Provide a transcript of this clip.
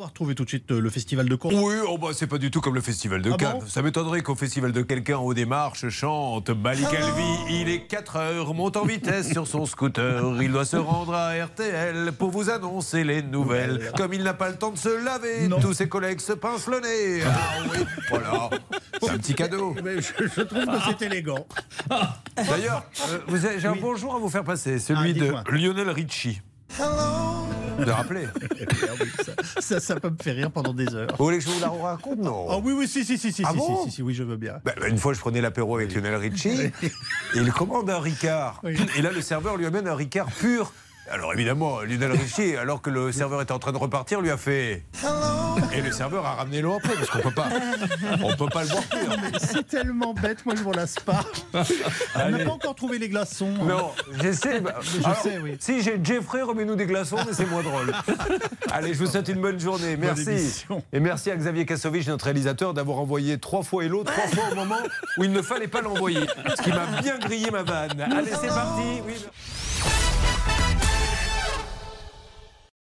va retrouver tout de suite euh, le festival de Caen. Oui, oh bah, c'est pas du tout comme le festival de Ah Cannes. bon Ça m'étonnerait qu'au festival de quelqu'un au démarche chante Malik Alvi. Il est 4 heures, monte en vitesse sur son scooter. Il doit se rendre à RTL pour vous annoncer les nouvelles. Comme il n'a pas le temps de se laver, Non. tous ses collègues se pincent le nez. Ah oui, voilà. C'est un petit cadeau. Mais je, je trouve que c'est élégant. D'ailleurs, euh, j'ai un bonjour à vous faire passer, celui Ah, de. Lionel Richie. Vous le rappelez ça, ça, peut me faire rire pendant des heures. Vous voulez que je vous la raconte Non? Oh oui, oui, si, si, si, si, Ah si, bon? si, si, oui, je veux bien. Bah, une fois, je prenais l'apéro avec Lionel Richie et il commande un Ricard. Oui. Et là, le serveur lui amène un Ricard pur. Alors évidemment, Lionel Richie, alors que le serveur était en train de repartir, lui a fait. Et le serveur a ramené l'eau après, parce qu'on peut pas, on peut pas le boire pur. C'est tellement bête, moi je m'en lasse pas. On n'a pas encore trouvé les glaçons. Non, j'essaie. bah, Je alors, sais, oui. Si j'ai Jeffrey, remets-nous des glaçons, mais c'est moins drôle. Allez, je vous souhaite une bonne journée. Merci. Et merci à Xavier Kassovitch, notre réalisateur, d'avoir envoyé trois fois Hello, trois fois au moment où il ne fallait pas l'envoyer. Ce qui m'a bien grillé ma vanne. Allez, c'est parti. Oui.